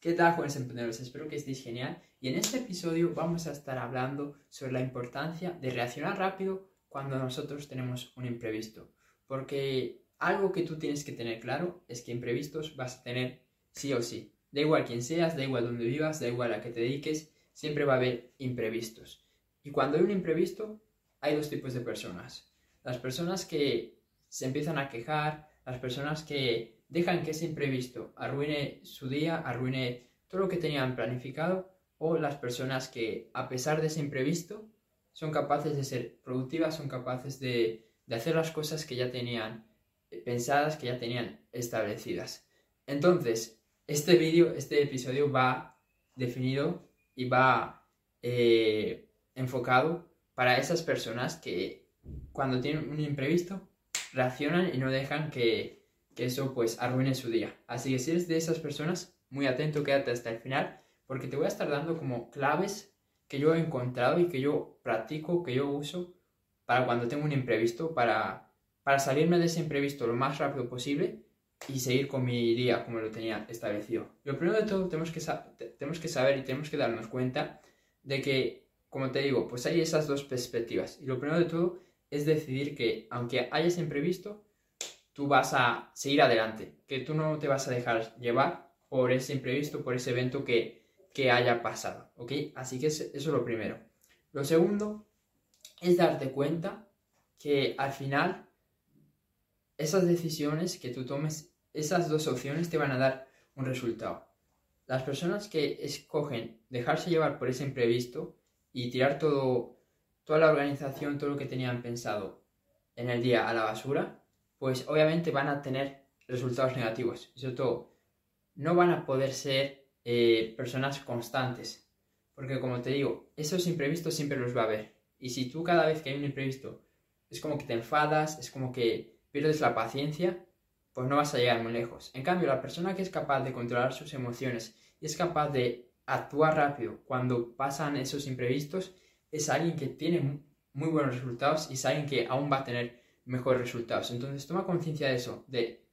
¿Qué tal, jóvenes emprendedores? Espero que estéis genial. Y en este episodio vamos a estar hablando sobre la importancia de reaccionar rápido cuando nosotros tenemos un imprevisto. Porque algo que tú tienes que tener claro es que imprevistos vas a tener sí o sí. Da igual quién seas, da igual dónde vivas, da igual a qué te dediques, siempre va a haber imprevistos. Y cuando hay un imprevisto, hay dos tipos de personas. Las personas que se empiezan a quejar, las personas que dejan que ese imprevisto arruine su día, arruine todo lo que tenían planificado, o las personas que a pesar de ese imprevisto son capaces de ser productivas, son capaces de, hacer las cosas que ya tenían pensadas, que ya tenían establecidas. Entonces, este vídeo, este episodio va definido y va eh, enfocado para esas personas que cuando tienen un imprevisto reaccionan y no dejan que, eso pues arruine su día. Así que si eres de esas personas, muy atento, quédate hasta el final, porque te voy a estar dando como claves que yo he encontrado y que yo practico, que yo uso para cuando tengo un imprevisto, para, para salirme de ese imprevisto lo más rápido posible y seguir con mi día como lo tenía establecido. Lo primero de todo tenemos que, tenemos que saber y tenemos que darnos cuenta de que, como te digo, pues hay esas dos perspectivas. Y lo primero de todo es decidir que aunque hayas imprevisto, tú vas a seguir adelante, que tú no te vas a dejar llevar por ese imprevisto, por ese evento que, que haya pasado, ¿ok? Así que eso es lo primero. Lo segundo es darte cuenta que al final esas decisiones que tú tomes, esas dos opciones te van a dar un resultado. Las personas que escogen dejarse llevar por ese imprevisto y tirar todo toda la organización, todo lo que tenían pensado en el día a la basura, pues obviamente van a tener resultados negativos. Y sobre todo, no van a poder ser eh, personas constantes. Porque como te digo, esos imprevistos siempre los va a haber. Y si tú cada vez que hay un imprevisto es como que te enfadas, es como que pierdes la paciencia, pues no vas a llegar muy lejos. En cambio, la persona que es capaz de controlar sus emociones y es capaz de actuar rápido cuando pasan esos imprevistos, es alguien que tiene muy buenos resultados y es alguien que aún va a tener mejores resultados. Entonces toma conciencia de eso, de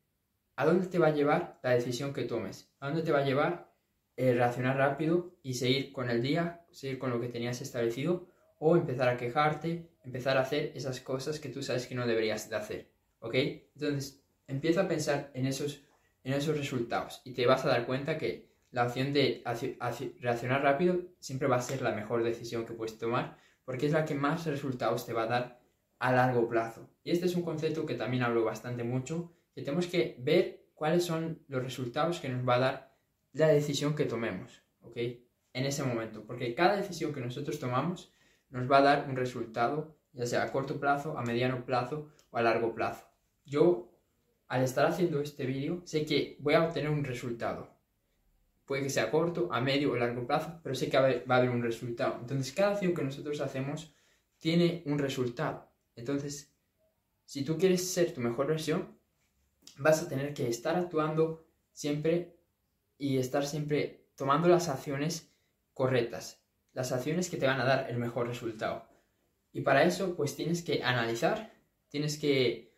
a dónde te va a llevar la decisión que tomes, a dónde te va a llevar el reaccionar rápido y seguir con el día, seguir con lo que tenías establecido o empezar a quejarte, empezar a hacer esas cosas que tú sabes que no deberías de hacer, ¿ok? Entonces empieza a pensar en esos, en esos resultados y te vas a dar cuenta que la opción de reaccionar rápido siempre va a ser la mejor decisión que puedes tomar porque es la que más resultados te va a dar a largo plazo. Y este es un concepto que también hablo bastante mucho, que tenemos que ver cuáles son los resultados que nos va a dar la decisión que tomemos, ¿ok? En ese momento, porque cada decisión que nosotros tomamos nos va a dar un resultado, ya sea a corto plazo, a mediano plazo o a largo plazo. Yo, al estar haciendo este vídeo, sé que voy a obtener un resultado, Puede que sea corto, a medio o largo plazo, pero sé que va a haber un resultado. Entonces, cada acción que nosotros hacemos tiene un resultado. Entonces, si tú quieres ser tu mejor versión, vas a tener que estar actuando siempre y estar siempre tomando las acciones correctas, las acciones que te van a dar el mejor resultado. Y para eso, pues tienes que analizar, tienes que,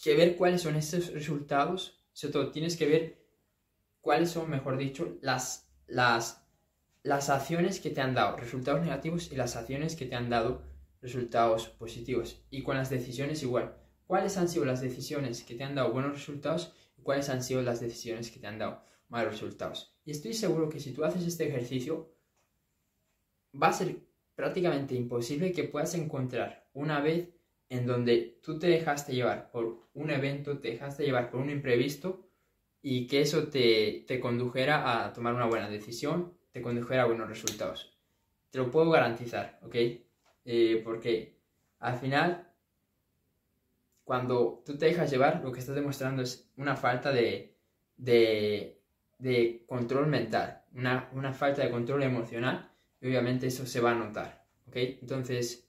que ver cuáles son esos resultados, sobre todo tienes que ver cuáles son, mejor dicho, las, las, las acciones que te han dado resultados negativos y las acciones que te han dado resultados positivos. Y con las decisiones igual. ¿Cuáles han sido las decisiones que te han dado buenos resultados y cuáles han sido las decisiones que te han dado malos resultados? Y estoy seguro que si tú haces este ejercicio, va a ser prácticamente imposible que puedas encontrar una vez en donde tú te dejaste llevar por un evento, te dejaste llevar por un imprevisto y que eso te, condujera a tomar una buena decisión, te condujera a buenos resultados. Te lo puedo garantizar, ¿ok? Eh, porque al final, cuando tú te dejas llevar, lo que estás demostrando es una falta de, control mental, una, falta de control emocional, y obviamente eso se va a notar, ¿ok? Entonces,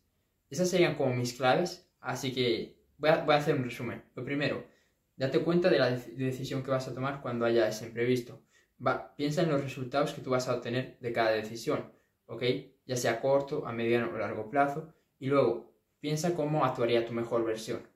esas serían como mis claves, así que voy a, voy a hacer un resumen. Lo primero, Date cuenta de la decisión que vas a tomar cuando haya ese imprevisto. Va, piensa en los resultados que tú vas a obtener de cada decisión, ¿ok? Ya sea corto, a mediano o largo plazo. Y luego, piensa cómo actuaría tu mejor versión,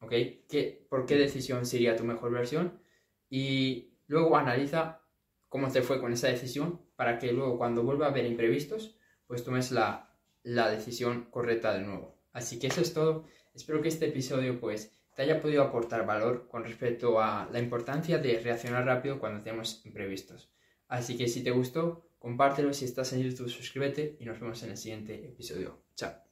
¿ok? ¿Qué, ¿Por qué decisión sería tu mejor versión? Y luego analiza cómo te fue con esa decisión para que luego cuando vuelva a haber imprevistos, pues tomes la, la decisión correcta de nuevo. Así que eso es todo. Espero que este episodio pues te haya podido aportar valor con respecto a la importancia de reaccionar rápido cuando tenemos imprevistos. Así que si te gustó, compártelo, si estás en YouTube suscríbete y nos vemos en el siguiente episodio. Chao.